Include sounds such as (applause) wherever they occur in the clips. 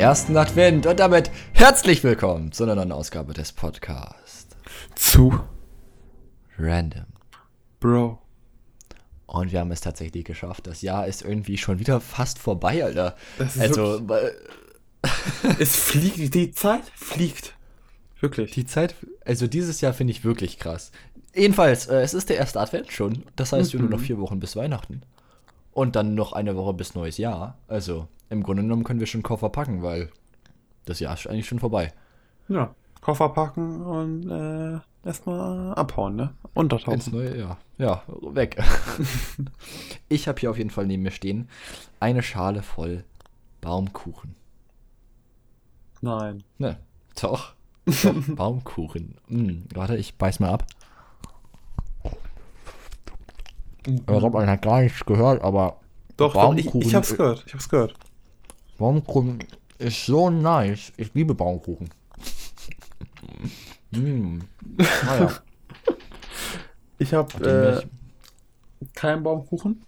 ersten Advent und damit herzlich willkommen zu einer neuen Ausgabe des Podcasts. Zu Random. Bro. Und wir haben es tatsächlich geschafft. Das Jahr ist irgendwie schon wieder fast vorbei, Alter. Das ist also, (laughs) Es fliegt, die Zeit fliegt. Wirklich. die Zeit, also dieses Jahr finde ich wirklich krass. Jedenfalls, äh, es ist der erste Advent schon. Das heißt, wir haben nur noch vier Wochen bis Weihnachten. Und dann noch eine Woche bis neues Jahr. Also, im Grunde genommen können wir schon Koffer packen, weil das Jahr ist eigentlich schon vorbei. ja. Koffer packen und äh, erstmal abhauen, ne? Ins Untertauchen. neue Jahr. Ja, weg. (laughs) ich habe hier auf jeden Fall neben mir stehen eine Schale voll Baumkuchen. Nein. Ne, doch. (laughs) doch Baumkuchen. Mm, warte, ich beiß mal ab. Ich habe man hat gar nichts gehört, aber Doch, doch ich, ich hab's gehört. Ich hab's gehört. Baumkuchen ist so nice. Ich liebe Baumkuchen. (laughs) mm. Naja. Ich hab äh, keinen Baumkuchen.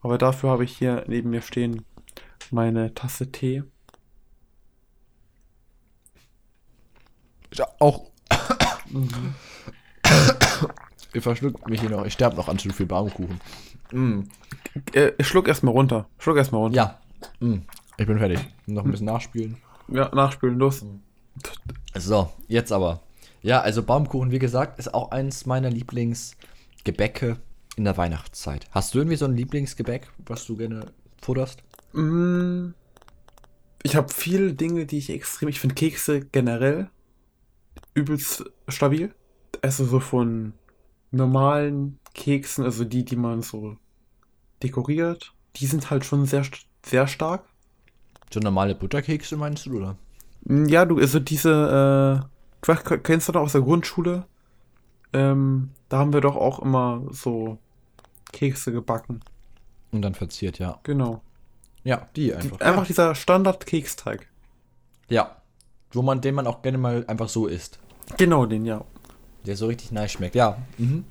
Aber dafür habe ich hier neben mir stehen meine Tasse Tee. Ist auch. Ich verschluck mich hier noch. Ich sterbe noch an zu viel Baumkuchen. Mm. Äh, schluck erstmal runter. Schluck erstmal runter. Ja. Mm. Ich bin fertig. Noch ein bisschen nachspielen. Ja, nachspülen, los. So, jetzt aber. Ja, also Baumkuchen, wie gesagt, ist auch eins meiner Lieblingsgebäcke in der Weihnachtszeit. Hast du irgendwie so ein Lieblingsgebäck, was du gerne futterst? Mm, Ich habe viele Dinge, die ich extrem. Ich finde Kekse generell übelst stabil. Also so von normalen Keksen, also die, die man so dekoriert, die sind halt schon sehr, sehr stark. So normale Butterkekse meinst du, oder? Mm, Ja, du, also diese, äh, weiß, kennst du noch aus der Grundschule? Ähm, da haben wir doch auch immer so Kekse gebacken. Und dann verziert, ja. Genau. Ja, die einfach. Einfach dieser Standard-Keksteig. Ja. Wo man, den man auch gerne mal einfach so isst. Genau, den, ja. Der so richtig nice schmeckt. Ja. Mhm.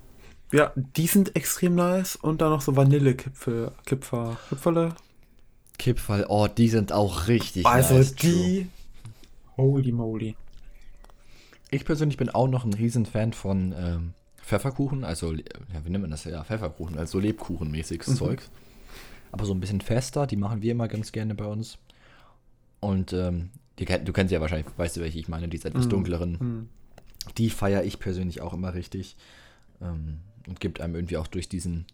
Ja, die sind extrem nice und dann noch so Vanillekipfel, Kipfer, Kipferle. Kipferl, oh, die sind auch richtig Also nice. die, holy moly. Ich persönlich bin auch noch ein Riesenfan von ähm, Pfefferkuchen, also, ja, wie nennt man das? Ja, Pfefferkuchen, also Lebkuchenmäßiges Mhm. Zeug. Aber so ein bisschen fester, die machen wir immer ganz gerne bei uns. Und ähm, die, du kennst ja wahrscheinlich, weißt du, welche ich meine, diese etwas Mhm. dunkleren. Hm. Die feiere ich persönlich auch immer richtig. Ähm, und gibt einem irgendwie auch durch diesen,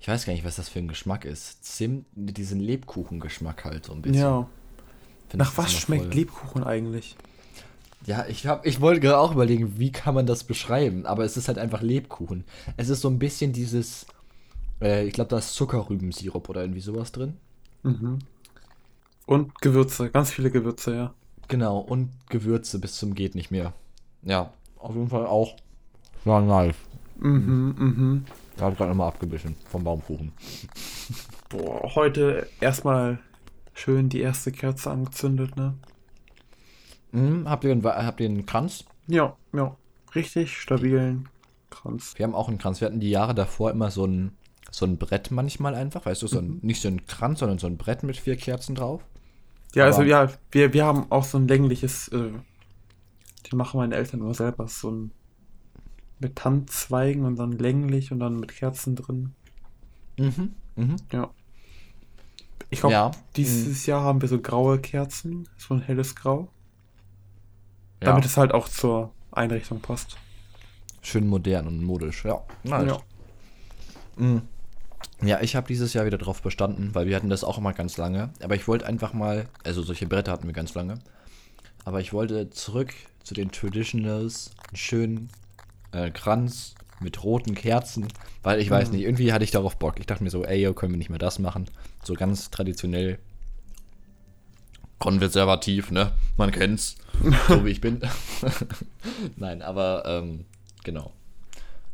ich weiß gar nicht, was das für ein Geschmack ist. Zimt, diesen Lebkuchengeschmack halt so ein bisschen. Ja. Find Nach was schmeckt voll- Lebkuchen eigentlich? Ja, ich, hab, ich wollte gerade auch überlegen, wie kann man das beschreiben, aber es ist halt einfach Lebkuchen. Es ist so ein bisschen dieses, äh, ich glaube, da ist Zuckerrübensirup oder irgendwie sowas drin. Mhm. Und Gewürze, ganz viele Gewürze, ja. Genau, und Gewürze bis zum geht nicht mehr. Ja, auf jeden Fall auch. War nice. Mhm, mhm. Da habe ich gerade nochmal abgebissen vom Baumkuchen. (laughs) Boah, heute erstmal schön die erste Kerze angezündet, ne? Mhm, habt, ihr einen, habt ihr einen Kranz? Ja, ja. Richtig stabilen Kranz. Wir haben auch einen Kranz. Wir hatten die Jahre davor immer so ein, so ein Brett manchmal einfach, weißt du, so Mhm. ein, nicht so ein Kranz, sondern so ein Brett mit vier Kerzen drauf. Ja, also Aber- ja, wir, wir haben auch so ein längliches, äh, die machen meine Eltern immer selber, so ein mit Tannenzweigen und dann länglich und dann mit Kerzen drin. Mhm, mhm. Ja. Ich glaube, Ja. dieses Jahr haben wir so graue Kerzen, so ein helles Grau, Ja. damit es halt auch zur Einrichtung passt. Schön modern und modisch, ja. Nice. Ja. Mhm. Ja, ich habe dieses Jahr wieder drauf bestanden, weil wir hatten das auch immer ganz lange. Aber ich wollte einfach mal, also solche Bretter hatten wir ganz lange. Aber ich wollte zurück zu den Traditionals, einen schönen äh, Kranz mit roten Kerzen, weil ich weiß nicht, irgendwie hatte ich darauf Bock. Ich dachte mir so, ey, yo, können wir nicht mehr das machen? So ganz traditionell konservativ, ne? Man kennt's, so wie ich bin. (laughs) (laughs) Nein, aber ähm, genau.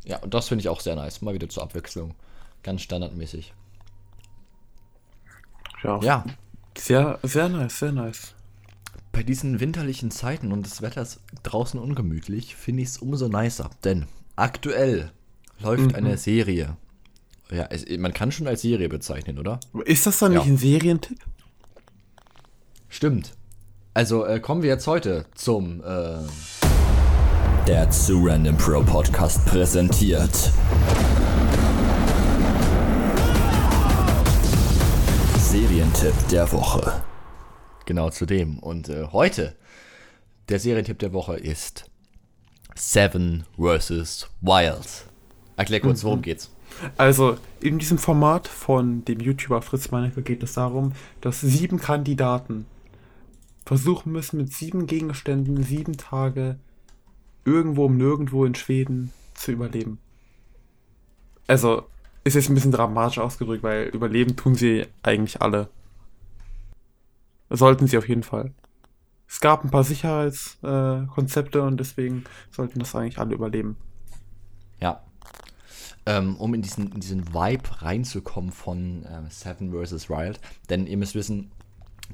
Ja, und das finde ich auch sehr nice. Mal wieder zur Abwechslung. Ganz standardmäßig. Ja. Ja, Sehr, sehr nice, sehr nice. Bei diesen winterlichen Zeiten und das Wetter ist draußen ungemütlich, finde ich es umso nicer. Denn aktuell läuft Mhm. eine Serie. Ja, es, man kann schon als Serie bezeichnen, oder? Ist das dann Ja. nicht ein Serientipp? Stimmt. Also äh, kommen wir jetzt heute zum äh, Der zu Random Pro Podcast präsentiert. Serientipp der Woche. Genau zu dem. Und äh, heute der Serientipp der Woche ist Seven vs. Wild. Erklär kurz, worum geht's. Also, in diesem Format von dem YouTuber Fritz Meinecke geht es darum, dass sieben Kandidaten versuchen müssen, mit sieben Gegenständen sieben Tage irgendwo um nirgendwo in Schweden zu überleben. Also, ist jetzt ein bisschen dramatisch ausgedrückt, weil überleben tun sie eigentlich alle. Sollten sie auf jeden Fall. Es gab ein paar Sicherheitskonzepte äh, und deswegen sollten das eigentlich alle überleben. Ja. Ähm, um in diesen, in diesen Vibe reinzukommen von ähm, Seven vs. Wild. Denn ihr müsst wissen,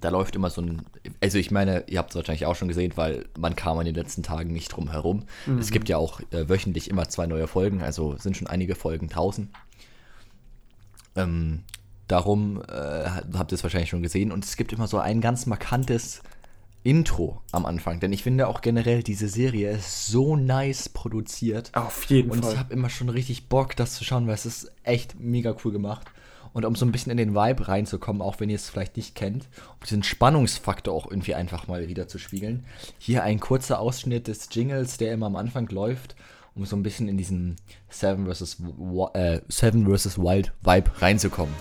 da läuft immer so ein. Also, ich meine, ihr habt es wahrscheinlich auch schon gesehen, weil man kam in den letzten Tagen nicht drum herum. Es gibt ja auch äh, wöchentlich immer zwei neue Folgen, also sind schon einige Folgen draußen. Ähm, darum äh, habt ihr es wahrscheinlich schon gesehen. Und es gibt immer so ein ganz markantes Intro am Anfang. Denn ich finde auch generell, diese Serie ist so nice produziert. Auf jeden Und Fall. ich habe immer schon richtig Bock, das zu schauen, weil es ist echt mega cool gemacht. Und um so ein bisschen in den Vibe reinzukommen, auch wenn ihr es vielleicht nicht kennt, um diesen Spannungsfaktor auch irgendwie einfach mal wieder zu spiegeln. Hier ein kurzer Ausschnitt des Jingles, der immer am Anfang läuft, um so ein bisschen in diesen Seven vs. Äh, Seven vs. Wild Vibe reinzukommen.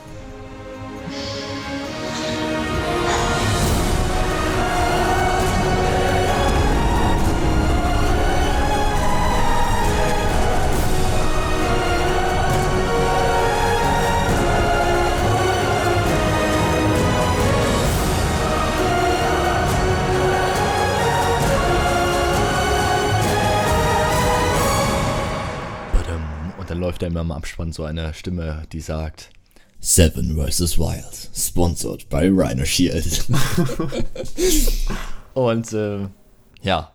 Immer im Abspann so eine Stimme, die sagt, Seven vs. Wild. Sponsored by Rhino Shield. (laughs) Und äh, ja,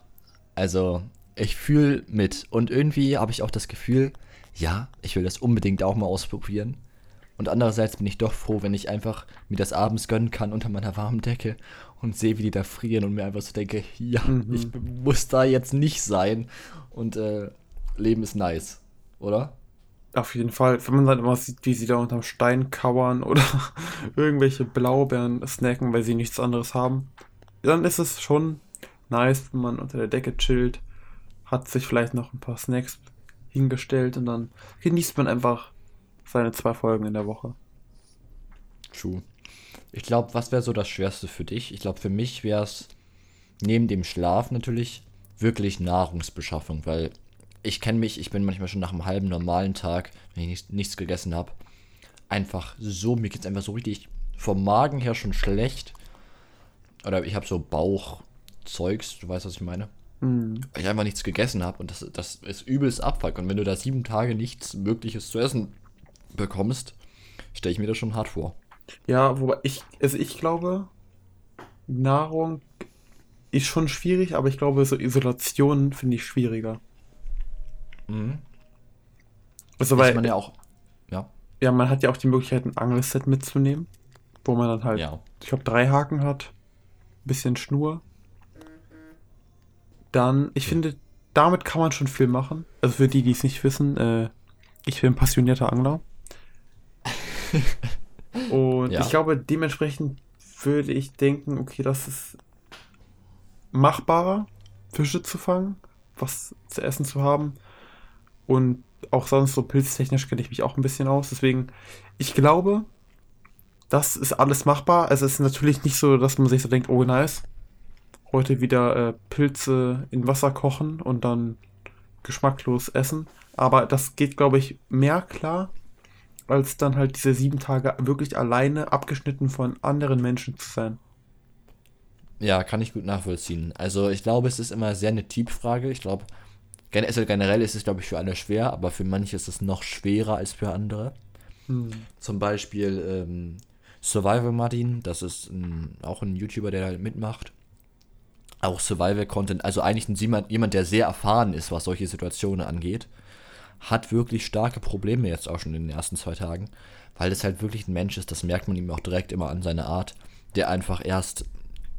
also ich fühle mit. Und irgendwie habe ich auch das Gefühl, ja, ich will das unbedingt auch mal ausprobieren. Und andererseits bin ich doch froh, wenn ich einfach mir das abends gönnen kann unter meiner warmen Decke und sehe, wie die da frieren und mir einfach so denke, ja, ich muss da jetzt nicht sein. Und äh, Leben ist nice, oder? Auf jeden Fall, wenn man dann immer sieht, wie sie da unterm Stein kauern oder (laughs) irgendwelche Blaubeeren snacken, weil sie nichts anderes haben, dann ist es schon nice, wenn man unter der Decke chillt, hat sich vielleicht noch ein paar Snacks hingestellt und dann genießt man einfach seine zwei Folgen in der Woche. True. Ich glaube, was wäre so das Schwerste für dich? Ich glaube, für mich wäre es neben dem Schlaf natürlich wirklich Nahrungsbeschaffung, weil ich kenne mich, ich bin manchmal schon nach einem halben normalen Tag, wenn ich nichts, nichts gegessen habe, einfach so, mir geht es einfach so richtig vom Magen her schon schlecht. Oder ich habe so Bauchzeugs, du weißt, was ich meine? Weil ich einfach nichts gegessen habe und das, das ist übelst Abfuck. Und wenn du da sieben Tage nichts Mögliches zu essen bekommst, stelle ich mir das schon hart vor. Ja, wobei ich, also ich glaube, Nahrung ist schon schwierig, aber ich glaube, so Isolation finde ich schwieriger. Also, Weil Mhm. man ja auch. Ja. ja, man hat ja auch die Möglichkeit, ein Angelset mitzunehmen, wo man dann halt, Ja. ich glaube, drei Haken hat, bisschen Schnur. Dann, ich finde, damit kann man schon viel machen. Also für die, die es nicht wissen, äh, ich bin passionierter Angler. (laughs) Und Ja. ich glaube, dementsprechend würde ich denken, okay, das ist machbarer, Fische zu fangen, was zu essen zu haben. Und auch sonst so pilztechnisch kenne ich mich auch ein bisschen aus. Deswegen, ich glaube, das ist alles machbar. Also es ist natürlich nicht so, dass man sich so denkt, oh nice, heute wieder äh, Pilze in Wasser kochen und dann geschmacklos essen. Aber das geht, glaube ich, mehr klar, als dann halt diese sieben Tage wirklich alleine abgeschnitten von anderen Menschen zu sein. Ja, kann ich gut nachvollziehen. Also ich glaube, es ist immer sehr eine Typfrage. Ich glaube, also generell ist es, glaube ich, für alle schwer, aber für manche ist es noch schwerer als für andere. Zum Beispiel ähm, Survival Martin, das ist ein, auch ein YouTuber, der da mitmacht. Auch Survival-Content, also eigentlich ein, jemand, jemand, der sehr erfahren ist, was solche Situationen angeht, hat wirklich starke Probleme jetzt auch schon in den ersten zwei Tagen, weil das halt wirklich ein Mensch ist, das merkt man ihm auch direkt immer an seiner Art, der einfach erst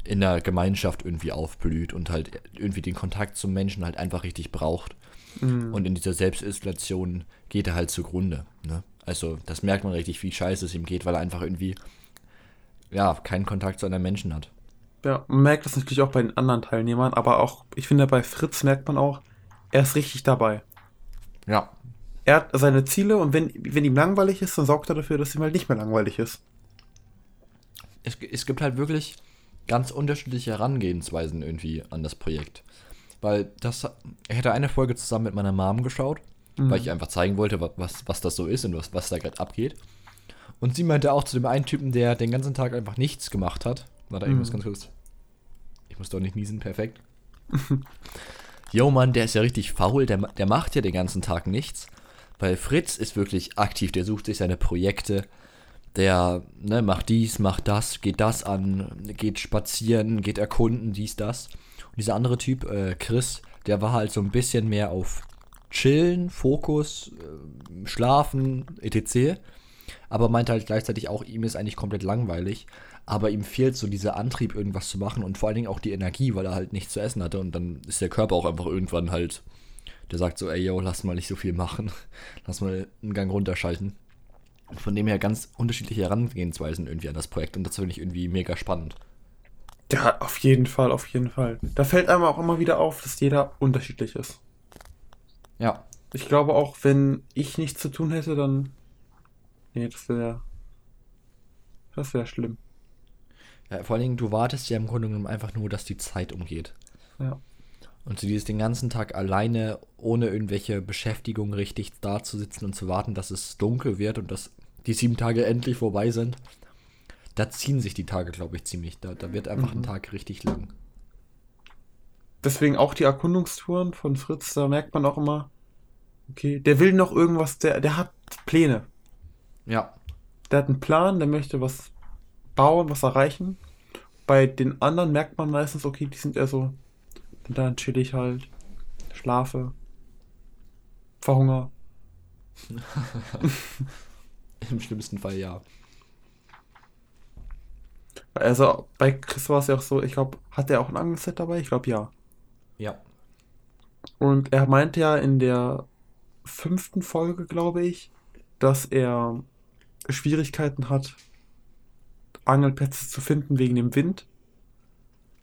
in der Gemeinschaft irgendwie aufblüht und halt irgendwie den Kontakt zum Menschen halt einfach richtig braucht. Mhm. Und in dieser Selbstisolation geht er halt zugrunde. Ne? Also das merkt man richtig, wie scheiße es ihm geht, weil er einfach irgendwie ja keinen Kontakt zu anderen Menschen hat. Ja, man merkt das natürlich auch bei den anderen Teilnehmern, aber auch, ich finde, bei Fritz merkt man auch, er ist richtig dabei. Ja. Er hat seine Ziele und wenn, wenn ihm langweilig ist, dann sorgt er dafür, dass ihm halt nicht mehr langweilig ist. Es, es gibt halt wirklich ganz unterschiedliche Herangehensweisen irgendwie an das Projekt. Weil das, ich hätte eine Folge zusammen mit meiner Mom geschaut, Mhm. weil ich einfach zeigen wollte, wa- was, was das so ist und was, was da gerade abgeht. Und sie meinte auch zu dem einen Typen, der den ganzen Tag einfach nichts gemacht hat. Warte, ich Mhm. muss ganz kurz. Ich muss doch nicht niesen, perfekt. (laughs) Jo, Mann, der ist ja richtig faul, der, der macht ja den ganzen Tag nichts. Weil Fritz ist wirklich aktiv, der sucht sich seine Projekte, der ne, macht dies, macht das, geht das an, geht spazieren, geht erkunden, dies, das. Und dieser andere Typ, äh, Chris, der war halt so ein bisschen mehr auf Chillen, Fokus, äh, Schlafen, etc. Aber meinte halt gleichzeitig auch, ihm ist eigentlich komplett langweilig. Aber ihm fehlt so dieser Antrieb, irgendwas zu machen und vor allen Dingen auch die Energie, weil er halt nichts zu essen hatte. Und dann ist der Körper auch einfach irgendwann halt, der sagt so, ey, yo, lass mal nicht so viel machen. (laughs) Lass mal einen Gang runterschalten. Von dem her ganz unterschiedliche Herangehensweisen irgendwie an das Projekt. Und das finde ich irgendwie mega spannend. Ja, auf jeden Fall, auf jeden Fall. Da fällt einem auch immer wieder auf, dass jeder unterschiedlich ist. Ja, Ich glaube auch, wenn ich nichts zu tun hätte, dann. Nee, das wäre. Das wäre schlimm. Ja, vor allen Dingen, du wartest ja im Grunde genommen einfach nur, dass die Zeit umgeht. Ja. Und so dieses den ganzen Tag alleine, ohne irgendwelche Beschäftigung richtig da zu sitzen und zu warten, dass es dunkel wird und dass die sieben Tage endlich vorbei sind. Da ziehen sich die Tage, glaube ich, ziemlich. Da, da wird einfach ein Tag richtig lang. Deswegen auch die Erkundungstouren von Fritz, da merkt man auch immer, okay, der will noch irgendwas, der, der hat Pläne. Ja, Der hat einen Plan, der möchte was bauen, was erreichen. Bei den anderen merkt man meistens, okay, die sind eher so, dann chill ich halt, schlafe, verhunger. (laughs) im schlimmsten Fall ja. Also bei Chris war es ja auch so, ich glaube, hat er auch ein Angelset dabei? Ich glaube ja. Ja. Und er meinte ja in der fünften Folge, glaube ich, dass er Schwierigkeiten hat, Angelplätze zu finden wegen dem Wind.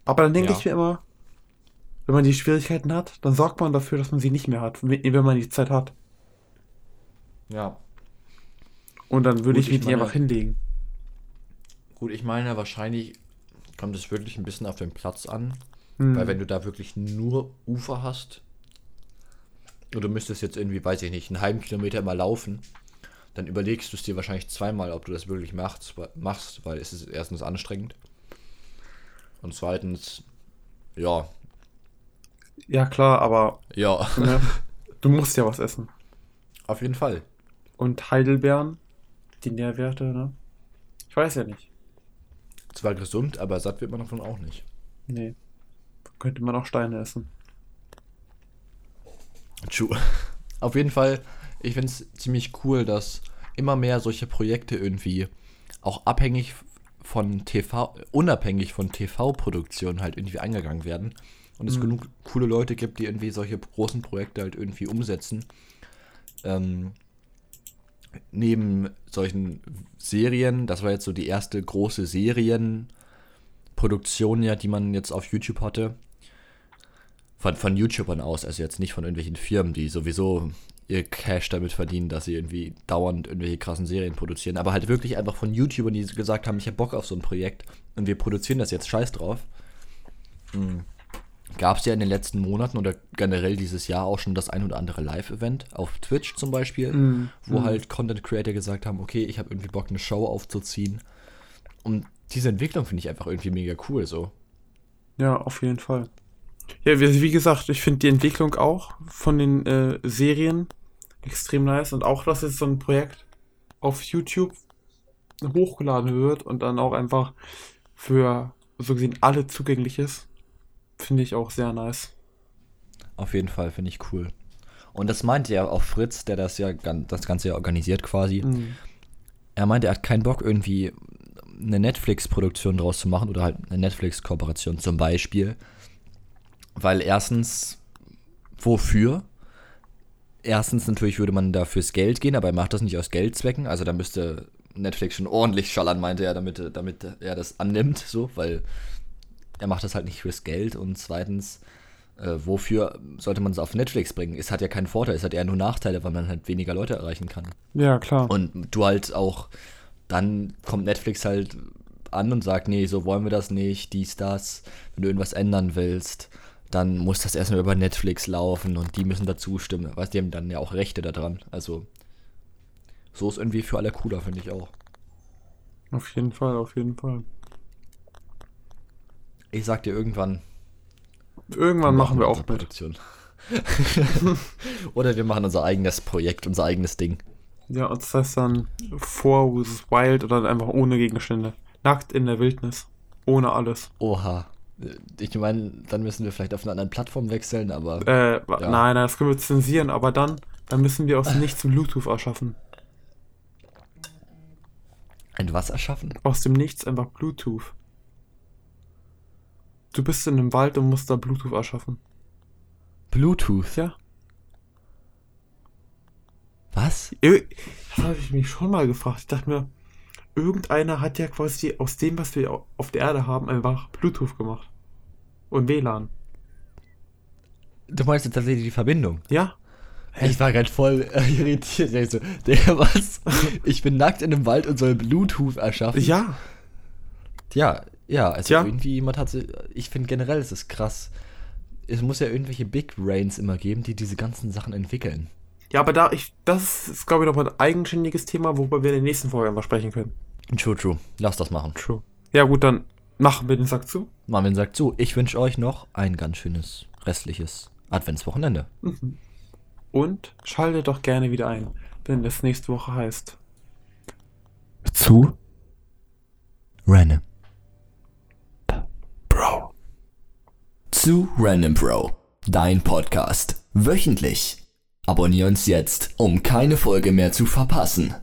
Aber dann denke Ja. ich mir immer, wenn man die Schwierigkeiten hat, dann sorgt man dafür, dass man sie nicht mehr hat, wenn man die Zeit hat. Ja. Und dann würde ich ich die meine- einfach hinlegen. Gut, ich meine, wahrscheinlich kommt es wirklich ein bisschen auf den Platz an. Hm. Weil wenn du da wirklich nur Ufer hast, und du müsstest jetzt irgendwie, weiß ich nicht, einen halben Kilometer mal laufen, dann überlegst du es dir wahrscheinlich zweimal, ob du das wirklich machst, machst weil es ist erstens anstrengend. Und zweitens, ja, Ja, klar, aber ja, ne, du musst ja was essen. auf jeden Fall. Und Heidelbeeren, die Nährwerte, ne? Ich weiß ja nicht. Zwar gesund, aber satt wird man davon auch nicht. Nee. Könnte man auch Steine essen. True. (laughs) Auf jeden Fall, ich finde es ziemlich cool, dass immer mehr solche Projekte irgendwie auch abhängig von TV, unabhängig von TV-Produktionen halt irgendwie eingegangen werden. Und es genug coole Leute gibt, die irgendwie solche großen Projekte halt irgendwie umsetzen. Ähm, neben solchen Serien, das war jetzt so die erste große Serienproduktion ja, die man jetzt auf YouTube hatte. Von, von YouTubern aus, also jetzt nicht von irgendwelchen Firmen, die sowieso ihr Cash damit verdienen, dass sie irgendwie dauernd irgendwelche krassen Serien produzieren, aber halt wirklich einfach von YouTubern, die gesagt haben, ich habe Bock auf so ein Projekt und wir produzieren das jetzt scheiß drauf. Gab es ja in den letzten Monaten oder generell dieses Jahr auch schon das ein oder andere Live-Event auf Twitch zum Beispiel, Mhm. wo halt Content Creator gesagt haben, okay, ich habe irgendwie Bock, eine Show aufzuziehen. Und diese Entwicklung finde ich einfach irgendwie mega cool so. Ja, auf jeden Fall. Ja, wie, wie gesagt, ich finde die Entwicklung auch von den äh, Serien extrem nice und auch, dass jetzt so ein Projekt auf YouTube hochgeladen wird und dann auch einfach für so gesehen alle zugänglich ist, finde ich auch sehr nice. Auf jeden Fall, finde ich cool. Und das meinte ja auch Fritz, der das ja das Ganze ja organisiert quasi. Mhm. Er meinte, er hat keinen Bock irgendwie eine Netflix-Produktion draus zu machen oder halt eine Netflix-Kooperation zum Beispiel. Weil erstens, wofür? Erstens natürlich würde man da fürs Geld gehen, aber er macht das nicht aus Geldzwecken. Also da müsste Netflix schon ordentlich schallern, meinte er, damit, damit er das annimmt, so, weil er macht das halt nicht fürs Geld. Und zweitens, äh, wofür sollte man es auf Netflix bringen? Es hat ja keinen Vorteil, es hat eher nur Nachteile, weil man halt weniger Leute erreichen kann. Ja, klar. Und du halt auch, dann kommt Netflix halt an und sagt, nee, so wollen wir das nicht, dies, das. Wenn du irgendwas ändern willst, dann muss das erstmal über Netflix laufen und die müssen dazu stimmen. Weißt die haben dann ja auch Rechte daran. Also, so ist irgendwie für alle cooler, finde ich auch. auf jeden Fall, auf jeden Fall. Ich sag dir irgendwann. Irgendwann machen wir auch. Produktion. (laughs) Oder wir machen unser eigenes Projekt, unser eigenes Ding. Ja, und das heißt dann Four vs. Wild oder einfach ohne Gegenstände. Nackt in der Wildnis. Ohne alles. Oha. Ich meine, dann müssen wir vielleicht auf eine andere Plattform wechseln, aber Äh, Ja. nein, nein, das können wir zensieren, aber dann, dann müssen wir aus dem (laughs) Nichts Bluetooth erschaffen. ein was erschaffen? Aus dem Nichts einfach Bluetooth. Du bist in einem Wald und musst da Bluetooth erschaffen. Bluetooth. Ja. Was? Das habe ich mich schon mal gefragt. Ich dachte mir, irgendeiner hat ja quasi aus dem, was wir au- auf der Erde haben, einfach Bluetooth gemacht. Und WLAN. Du meinst jetzt tatsächlich die Verbindung? Ja? Ich war gerade voll äh, (laughs) irritiert. Ich so, der was? (laughs) Ich bin nackt in einem Wald und soll Bluetooth erschaffen. Ja. Ja, ja, also Tja. irgendwie jemand hat sie, ich finde generell ist es krass. Es muss ja irgendwelche Big Brains immer geben, die diese ganzen Sachen entwickeln. Ja, aber da, ich, das ist, glaube ich, noch ein eigenständiges Thema, worüber wir in der nächsten Folge einfach sprechen können. True, true. Lass das machen. True. Ja, gut, dann machen wir den Sack zu. Marvin sagt so, ich wünsche euch noch ein ganz schönes restliches Adventswochenende. Und schaltet doch gerne wieder ein, wenn es nächste Woche heißt. Zu Random. Zu Random Bro, dein Podcast. Wöchentlich. Abonnier uns jetzt, um keine Folge mehr zu verpassen.